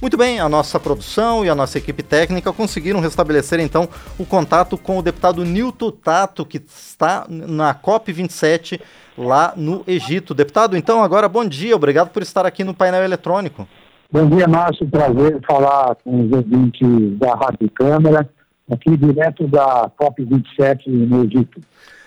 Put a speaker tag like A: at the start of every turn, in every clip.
A: Muito bem, a nossa produção e a nossa equipe técnica conseguiram restabelecer então o contato com o deputado Nilton Tato, que está na COP27 lá no Egito. Deputado, então agora bom dia, obrigado por estar aqui no painel eletrônico.
B: Bom dia, Márcio, prazer falar com os ouvintes da Rádio Câmara, aqui direto da COP27 no Egito.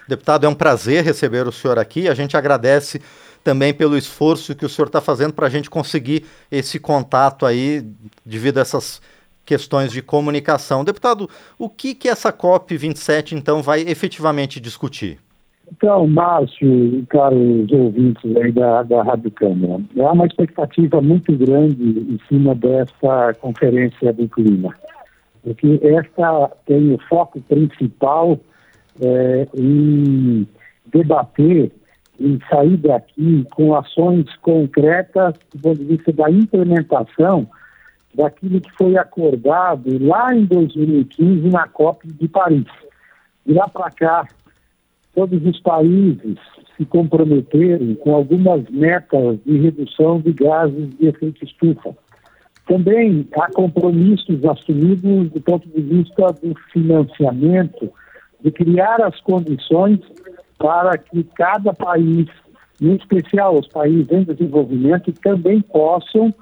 A: Deputado, é um prazer receber o senhor aqui, a gente agradece também pelo esforço que o senhor está fazendo para a gente conseguir esse contato aí, devido a essas questões de comunicação. Deputado, o que, que essa COP27 então vai efetivamente discutir?
B: Então, Márcio caros ouvintes aí da, da Rádio Câmara, há uma expectativa muito grande em cima dessa conferência do clima, porque esta tem o foco principal é, em debater e sair daqui com ações concretas do ponto de vista da implementação daquilo que foi acordado lá em 2015 na COP de Paris. De lá para cá, todos os países se comprometeram com algumas metas de redução de gases de efeito estufa. Também há compromissos assumidos do ponto de vista do financiamento, de criar as condições para que cada país, em especial os países em desenvolvimento, também possam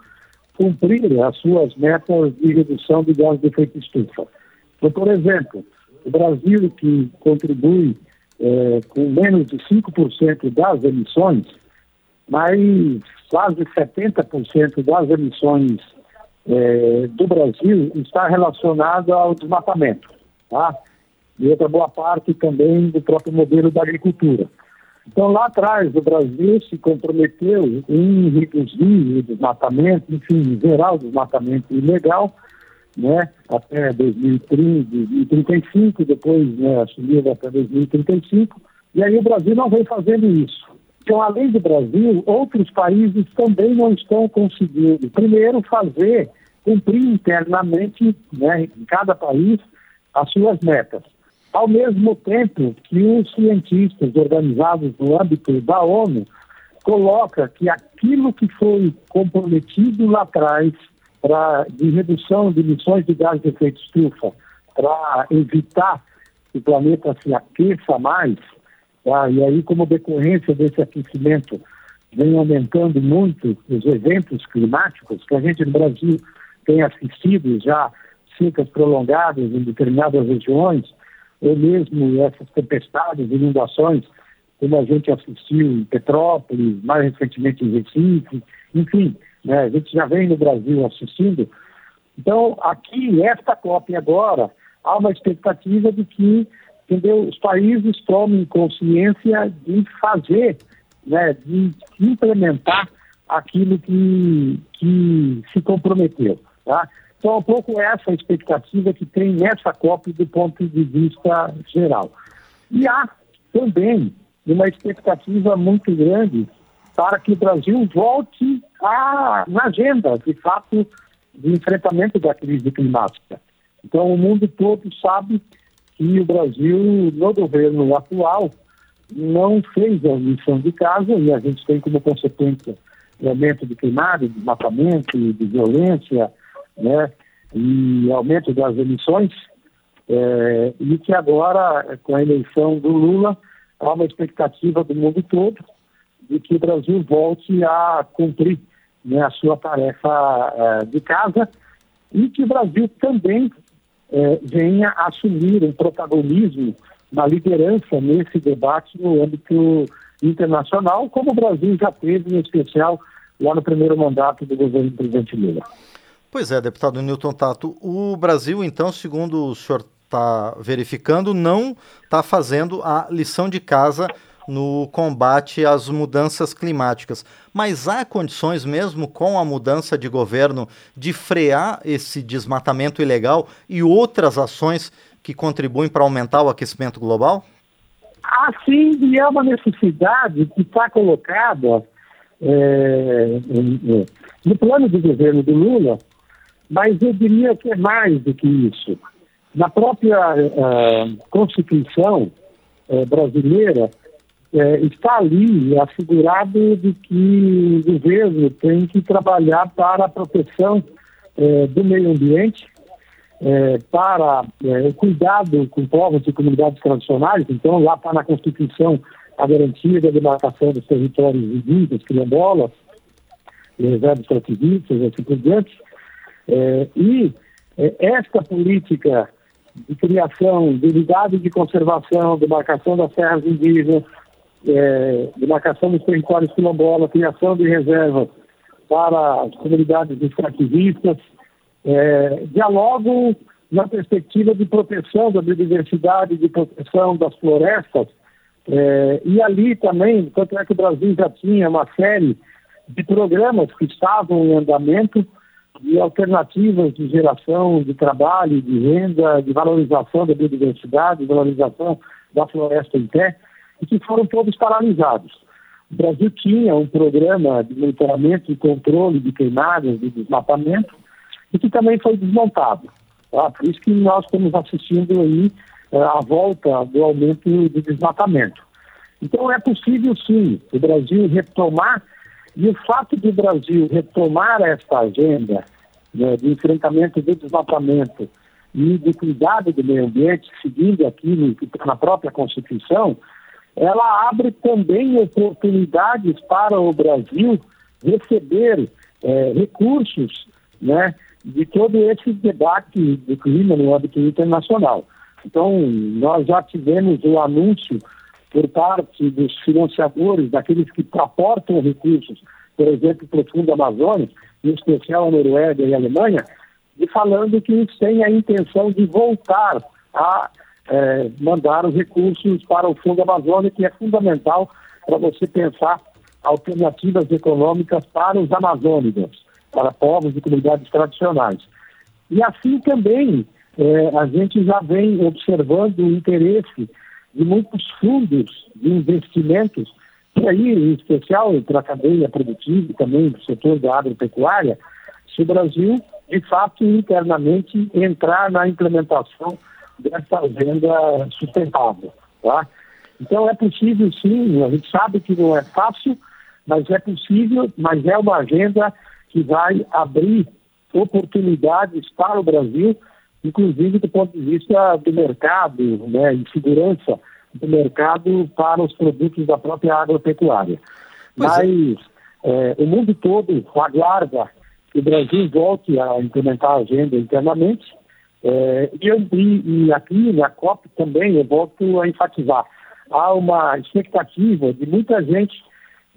B: cumprir as suas metas de redução de gás de efeito estufa. Então, por exemplo, o Brasil, que contribui é, com menos de 5% das emissões, mas quase 70% das emissões é, do Brasil está relacionada ao desmatamento. Tá? E outra boa parte também do próprio modelo da agricultura. Então, lá atrás, o Brasil se comprometeu em reduzir o desmatamento, enfim, zerar o desmatamento ilegal, né, até 2030, 2035, depois né, assumiu até 2035, e aí o Brasil não vem fazendo isso. Então, além do Brasil, outros países também não estão conseguindo, primeiro, fazer, cumprir internamente, né, em cada país, as suas metas ao mesmo tempo que os cientistas organizados no âmbito da ONU coloca que aquilo que foi comprometido lá atrás para de redução de emissões de gás de efeito estufa para evitar que o planeta se aqueça mais, tá? e aí como decorrência desse aquecimento vem aumentando muito os eventos climáticos que a gente no Brasil tem assistido já secas prolongadas em determinadas regiões, ou mesmo essas tempestades, inundações, como a gente assistiu em Petrópolis, mais recentemente em Recife, enfim, né, a gente já vem no Brasil assistindo. Então, aqui, esta COP agora, há uma expectativa de que entendeu, os países tomem consciência de fazer, né, de implementar aquilo que, que se comprometeu. Tá? Então, é um pouco essa expectativa que tem nessa COP do ponto de vista geral. E há também uma expectativa muito grande para que o Brasil volte à, na agenda, de fato, de enfrentamento da crise climática. Então, o mundo todo sabe que o Brasil, no governo atual, não fez a missão de casa e a gente tem como consequência o aumento de queimado, desmatamento, de violência, né, e aumento das emissões, é, e que agora, com a eleição do Lula, há uma expectativa do mundo todo de que o Brasil volte a cumprir né, a sua tarefa é, de casa e que o Brasil também é, venha assumir um protagonismo na liderança nesse debate no âmbito internacional, como o Brasil já teve, em especial, lá no primeiro mandato do governo do presidente Lula.
A: Pois é, deputado Newton Tato, o Brasil, então, segundo o senhor está verificando, não está fazendo a lição de casa no combate às mudanças climáticas. Mas há condições, mesmo com a mudança de governo, de frear esse desmatamento ilegal e outras ações que contribuem para aumentar o aquecimento global?
B: Ah, sim, e é uma necessidade que está colocada é, no plano do governo do Lula mas eu diria que é mais do que isso. Na própria uh, Constituição uh, brasileira, uh, está ali assegurado de que o governo tem que trabalhar para a proteção do meio ambiente para o cuidado com povos e comunidades tradicionais. Então, lá está na Constituição a garantia da demarcação dos territórios indígenas, quilombolas, reservas extrativistas, assim por diante. É, e é, esta política de criação de unidade de conservação, demarcação das terras indígenas, é, demarcação dos territórios quilombolas, criação de reservas para as comunidades extrativistas, é, dialogam na perspectiva de proteção da biodiversidade, de proteção das florestas, é, e ali também, tanto é que o Brasil já tinha uma série de programas que estavam em andamento de alternativas de geração de trabalho, de renda, de valorização da biodiversidade, de valorização da floresta em pé, e que foram todos paralisados. O Brasil tinha um programa de monitoramento e controle de queimadas, de desmatamento, e que também foi desmontado. Tá? Por isso que nós estamos assistindo aí uh, a volta do aumento do desmatamento. Então é possível sim o Brasil retomar, e o fato de o Brasil retomar esta agenda né, de enfrentamento do desmatamento e de cuidado do meio ambiente, seguindo aquilo que está na própria Constituição, ela abre também oportunidades para o Brasil receber é, recursos né, de todo esse debate do clima no âmbito internacional. Então, nós já tivemos o anúncio por parte dos financiadores, daqueles que aportam recursos, por exemplo, para o Fundo Amazônia, em especial a Noruega e a Alemanha, de falando que têm a intenção de voltar a é, mandar os recursos para o Fundo Amazônia, que é fundamental para você pensar alternativas econômicas para os amazônicos, para povos e comunidades tradicionais. E assim também é, a gente já vem observando o interesse de muitos fundos de investimentos, e aí, em especial para a cadeia produtiva e também do setor da agropecuária, se o Brasil, de fato, internamente entrar na implementação dessa agenda sustentável. Tá? Então é possível sim, a gente sabe que não é fácil, mas é possível, mas é uma agenda que vai abrir oportunidades para o Brasil, inclusive do ponto de vista do mercado né, e segurança do mercado para os produtos da própria agropecuária. Pois é. mas é. É, o mundo todo aguarda que o Brasil volte a implementar a agenda internamente é, e, e, aqui na COP também eu volto a enfatizar. Há uma expectativa de muita gente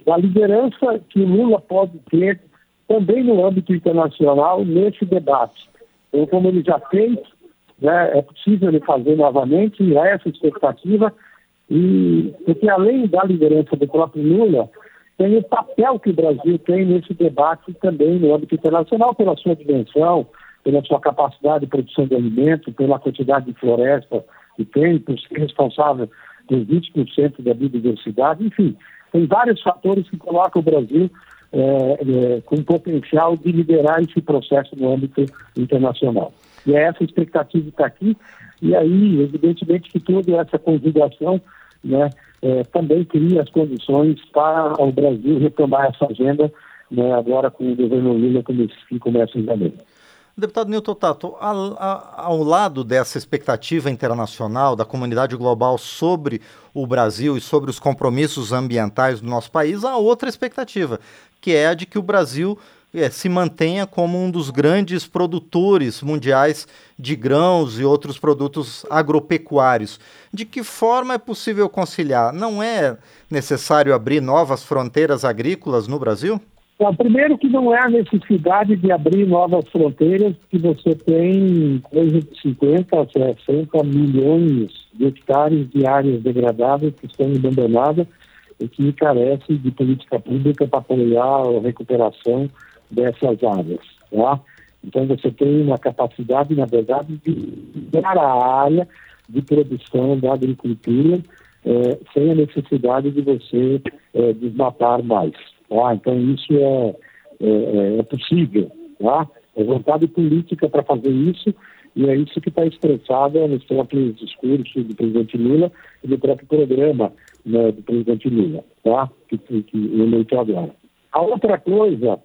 B: da liderança que o Lula pode ter também no âmbito internacional nesse debate. Então, como ele já fez, né, é possível ele fazer novamente, e há essa expectativa, e porque além da liderança do próprio Lula, tem o papel que o Brasil tem nesse debate também no âmbito internacional, pela sua dimensão, pela sua capacidade de produção de alimentos, pela quantidade de floresta que tem, por ser responsável por 20% da biodiversidade, enfim, tem vários fatores que colocam o Brasil é, é, com potencial de liderar esse processo no âmbito internacional. E é essa expectativa que está aqui, e aí, evidentemente, que toda essa conjugação né, é, também cria as condições para o Brasil retomar essa agenda né, agora com o governo Lula que começa em janeiro.
A: Deputado Newton Tato, ao, ao, lado dessa expectativa internacional da comunidade global sobre o Brasil e sobre os compromissos ambientais do nosso país, há outra expectativa, que é a de que o Brasil é, se mantenha como um dos grandes produtores mundiais de grãos e outros produtos agropecuários. De que forma é possível conciliar? Não é necessário abrir novas fronteiras agrícolas no Brasil?
B: Bom, primeiro que não é a necessidade de abrir novas fronteiras, que você tem coisa de 50 a 60 milhões de hectares de áreas degradadas que estão abandonadas e que carece de política pública para apoiar a recuperação dessas áreas. Tá? Então você tem uma capacidade, na verdade, de dar a área de produção da agricultura é, sem a necessidade de você é, desmatar mais. Tá? Então, isso é, é, é, é possível. Tá? É vontade política para fazer isso, e é isso que está expressado nos próprios discursos do presidente Lula e no próprio programa né, do presidente Lula, tá? que, que, que eleitou agora. A outra coisa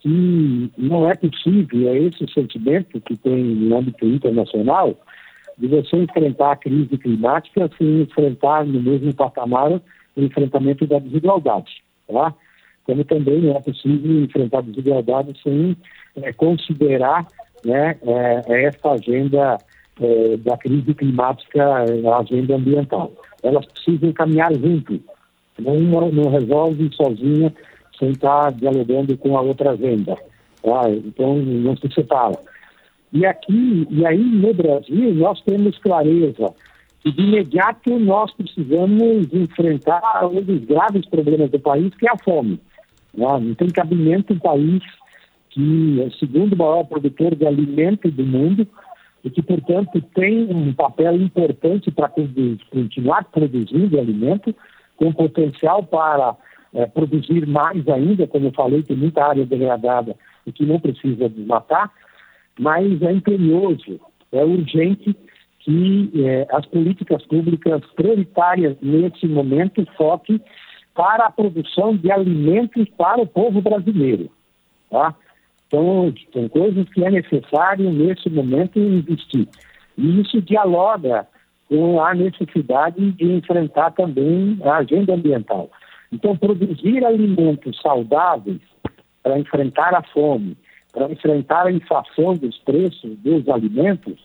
B: que não é possível, é esse sentimento que tem no âmbito internacional, de você enfrentar a crise climática sem enfrentar no mesmo patamar o enfrentamento da desigualdade. Tá? Como também é possível enfrentar desigualdade sem é, considerar né, é, essa agenda é, da crise climática, a agenda ambiental. Elas precisam caminhar junto. Uma não resolve sozinha sem estar dialogando com a outra agenda. Tá? Então, não se separa. E aqui, e aí no Brasil, nós temos clareza que de imediato nós precisamos enfrentar um dos graves problemas do país, que é a fome. Não, não tem cabimento um país que é o segundo maior produtor de alimento do mundo e que, portanto, tem um papel importante para continuar produzindo alimento, com potencial para é, produzir mais ainda, como eu falei, tem muita área degradada e que não precisa desmatar, mas é imperioso, é urgente que é, as políticas públicas prioritárias nesse momento foquem para a produção de alimentos para o povo brasileiro. Tá? Então, são coisas que é necessário nesse momento investir. E isso dialoga com a necessidade de enfrentar também a agenda ambiental. Então, produzir alimentos saudáveis para enfrentar a fome, para enfrentar a inflação dos preços dos alimentos,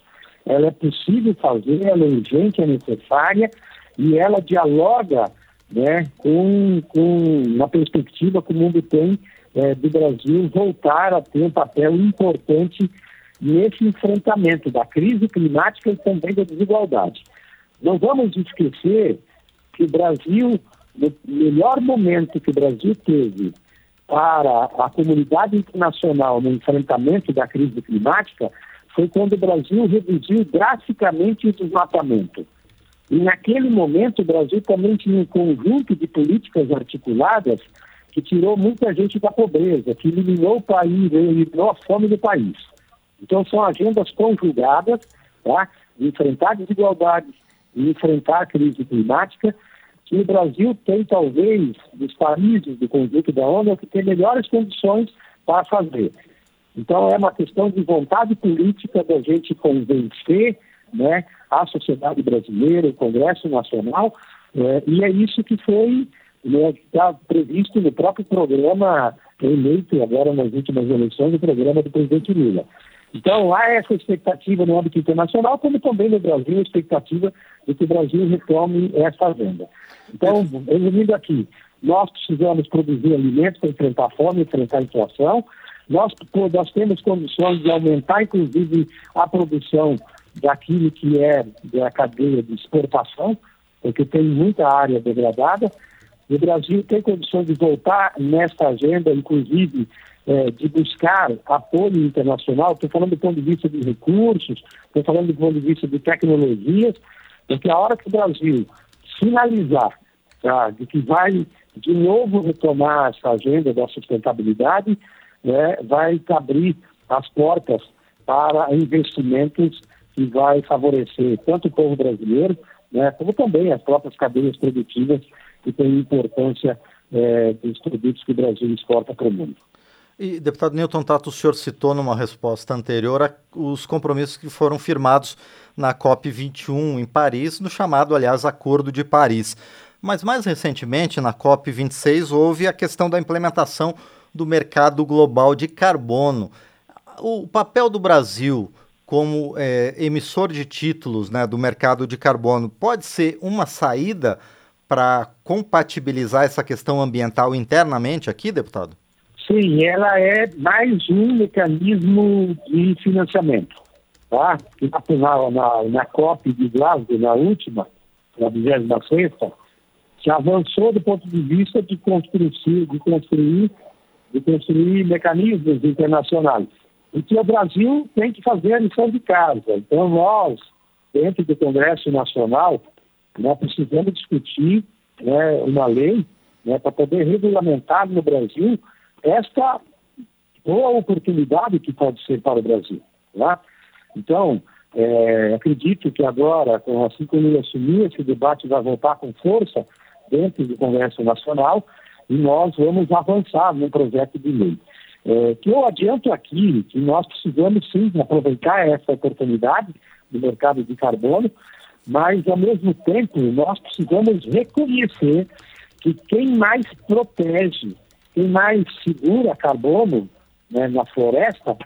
B: ela é possível fazer, ela é urgente, é necessária e ela dialoga né, com, com uma perspectiva que o mundo tem é, do Brasil voltar a ter um papel importante nesse enfrentamento da crise climática e também da desigualdade. Não vamos esquecer que o Brasil, no melhor momento que o Brasil teve para a comunidade internacional no enfrentamento da crise climática foi quando o Brasil reduziu drasticamente o desmatamento. E naquele momento o Brasil também tinha um conjunto de políticas articuladas que tirou muita gente da pobreza, que eliminou o país, eliminou a fome do país. Então são agendas conjugadas, tá? De enfrentar desigualdades e enfrentar a crise climática, que o Brasil tem talvez dos países do conjunto da ONU que tem melhores condições para fazer. Então é uma questão de vontade política da gente convencer né, a sociedade brasileira, o Congresso Nacional, é, e é isso que foi né, está previsto no próprio programa eleito agora nas últimas eleições, o programa do presidente Lula. Então, há essa expectativa no âmbito internacional, como também no Brasil, a expectativa de que o Brasil retome essa agenda. Então, resumindo aqui, nós precisamos produzir alimentos para enfrentar a fome, enfrentar a inflação. Nós, nós temos condições de aumentar, inclusive, a produção daquilo que é da cadeia de exportação, porque tem muita área degradada. O Brasil tem condições de voltar nesta agenda, inclusive é, de buscar apoio internacional. Estou falando do ponto de vista de recursos, estou falando do ponto de vista de tecnologias, porque a hora que o Brasil sinalizar tá, de que vai de novo retomar essa agenda da sustentabilidade, né, vai abrir as portas para investimentos que vai favorecer tanto o povo brasileiro, né, como também as próprias cadeias produtivas que têm importância é, dos produtos que o Brasil exporta para o mundo.
A: E, deputado Newton Tato, o senhor citou numa resposta anterior os compromissos que foram firmados na COP21 em Paris, no chamado, aliás, Acordo de Paris. Mas mais recentemente, na COP26, houve a questão da implementação do mercado global de carbono. O papel do Brasil como é, emissor de títulos né, do mercado de carbono pode ser uma saída para compatibilizar essa questão ambiental internamente aqui, deputado?
B: Sim, ela é mais um mecanismo de financiamento. Tá? Na, na, na COP de Glasgow, na última, na 26 se avançou do ponto de vista de construir, de construir, de construir mecanismos internacionais. E que o Brasil tem que fazer a lição de casa. Então, nós, dentro do Congresso Nacional, nós precisamos discutir né, uma lei né, para poder regulamentar no Brasil esta boa oportunidade que pode ser para o Brasil. Tá? Então, é, acredito que agora, assim como ele assumir, esse debate vai voltar com força dentro do Congresso Nacional e nós vamos avançar no projeto de lei. É, que eu adianto aqui que nós precisamos sim aproveitar essa oportunidade do mercado de carbono, mas ao mesmo tempo nós precisamos reconhecer que quem mais protege, quem mais segura carbono né, na floresta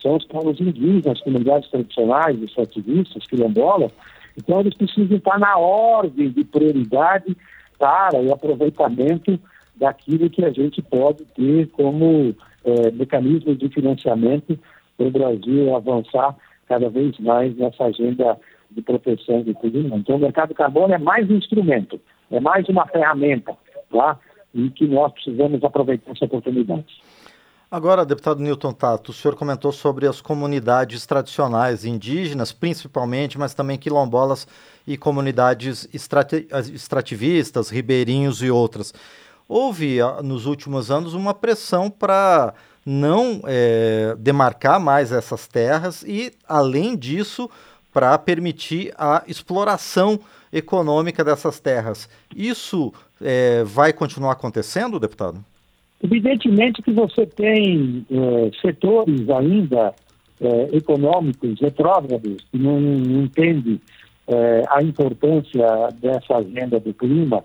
B: são os povos indígenas, as comunidades tradicionais, os ativistas, quilombolas. Então eles precisam estar na ordem de prioridade para o aproveitamento daquilo que a gente pode ter como é, mecanismos de financiamento para o Brasil avançar cada vez mais nessa agenda de proteção do clima. Então, o mercado de carbono é mais um instrumento, é mais uma ferramenta, tá? e que nós precisamos aproveitar essa oportunidade.
A: Agora, deputado Newton Tato, o senhor comentou sobre as comunidades tradicionais indígenas, principalmente, mas também quilombolas e comunidades extrativistas, ribeirinhos e outras. Houve, ah, nos últimos anos, uma pressão para não é, demarcar mais essas terras e, além disso, para permitir a exploração econômica dessas terras. Isso é, vai continuar acontecendo, deputado?
B: Evidentemente que você tem é, setores ainda econômicos retrógrados que não, não entendem a importância dessa agenda do clima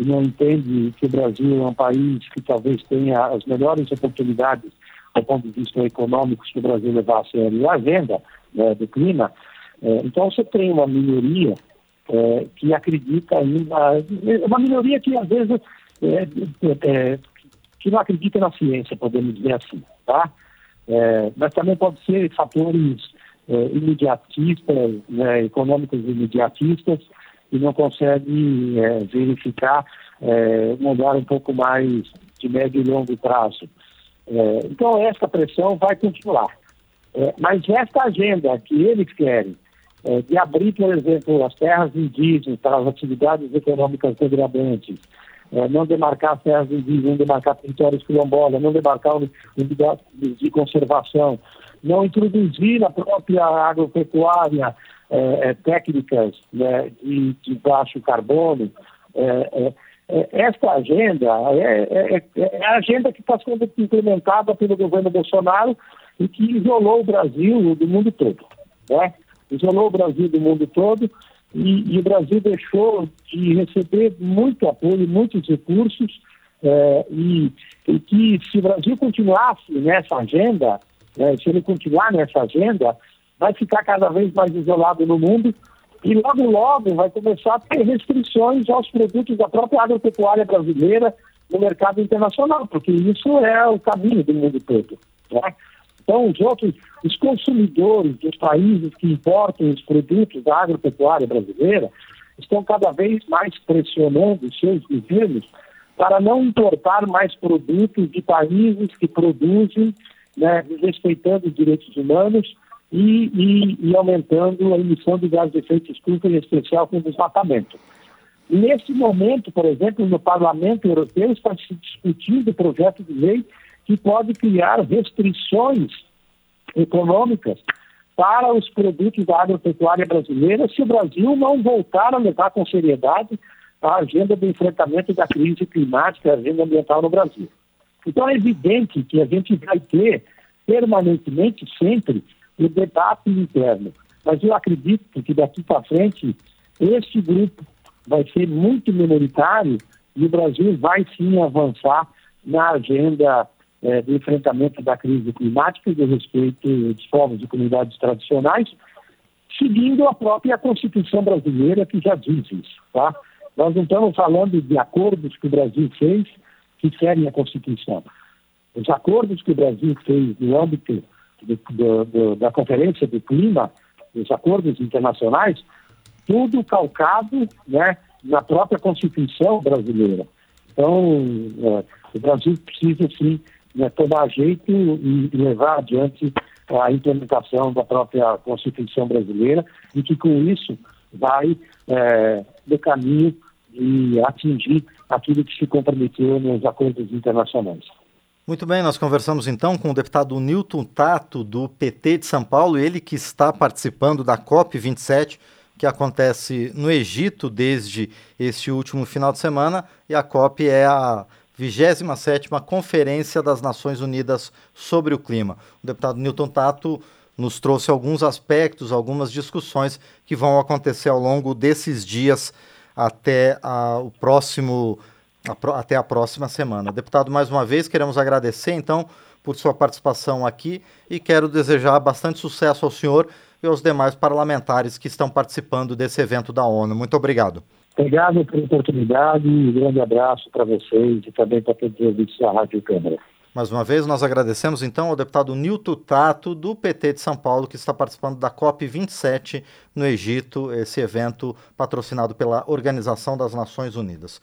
B: e não entendem que o Brasil é um país que talvez tenha as melhores oportunidades do ponto de vista econômico se o Brasil levar a sério a agenda né, do clima, é, então você tem uma minoria é, que acredita ainda, uma minoria que às vezes é, é, que não acredita na ciência, podemos dizer assim, tá? É, mas também pode ser fatores é, imediatistas, né, econômicos imediatistas, e não consegue verificar um olhar um pouco mais de médio e longo prazo. então, essa pressão vai continuar. mas esta agenda que eles querem, é, de abrir, por exemplo, as terras indígenas para as atividades econômicas degradantes, é, não demarcar as terras indígenas, não demarcar territórios quilombolas, não demarcar unidades de conservação, não introduzir na própria agropecuária é, é técnicas né, de, de, baixo carbono. É, é, esta agenda é, é, a agenda que está sendo implementada pelo governo Bolsonaro e que isolou o Brasil do mundo todo. Né? isolou o Brasil do mundo todo e, e o Brasil deixou de receber muito apoio, muitos recursos, é, e, e, que se o Brasil continuasse nessa agenda, é, se ele continuar nessa agenda, vai ficar cada vez mais isolado no mundo e logo, logo vai começar a ter restrições aos produtos da própria agropecuária brasileira no mercado internacional, porque isso é o caminho do mundo todo. Né? Então, os outros, os consumidores dos países que importam os produtos da agropecuária brasileira estão cada vez mais pressionando os seus governos para não importar mais produtos de países que produzem, né, respeitando os direitos humanos e, e, e, aumentando a emissão de gases de efeito estufa, em especial com desmatamento. Nesse momento, por exemplo, no Parlamento Europeu está se discutindo o projeto de lei que pode criar restrições econômicas para os produtos da agropecuária brasileira se o Brasil não voltar a levar com seriedade a agenda do enfrentamento da crise climática a agenda ambiental no Brasil. Então é evidente que a gente vai ter permanentemente sempre o debate interno. Mas eu acredito que daqui para frente este grupo vai ser muito minoritário e o Brasil vai sim avançar na agenda é, do enfrentamento da crise climática e do respeito dos povos e comunidades tradicionais, seguindo a própria Constituição brasileira que já diz isso. Tá? Nós não estamos falando de acordos que o Brasil fez que ferem a Constituição. Os acordos que o Brasil fez no âmbito do, do, da Conferência do Clima, os acordos internacionais, tudo calcado né, na própria Constituição brasileira. Então, é, o Brasil precisa, sim, né, tomar jeito e levar adiante a implementação da própria Constituição brasileira e que com isso vai é, no caminho de atingir aquilo que se comprometeu nos acordos internacionais.
A: Muito bem, nós conversamos então com o deputado Newton Tato, do PT de São Paulo, ele que está participando da COP27, que acontece no Egito desde este último final de semana, e a COP é a 27ª Conferência das Nações Unidas sobre o Clima. O deputado Newton Tato nos trouxe alguns aspectos, algumas discussões que vão acontecer ao longo desses dias até a, o próximo até a próxima semana. Deputado, mais uma vez queremos agradecer então por sua participação aqui e quero desejar bastante sucesso ao senhor e aos demais parlamentares que estão participando desse evento da ONU. Muito obrigado.
B: Obrigado pela oportunidade e um grande abraço para vocês e também para todos os ouvintes da Rádio Câmara.
A: Mais uma vez, nós agradecemos então ao deputado Nilton Tato, do PT de São Paulo, que está participando da COP27 no Egito, esse evento patrocinado pela Organização das Nações Unidas.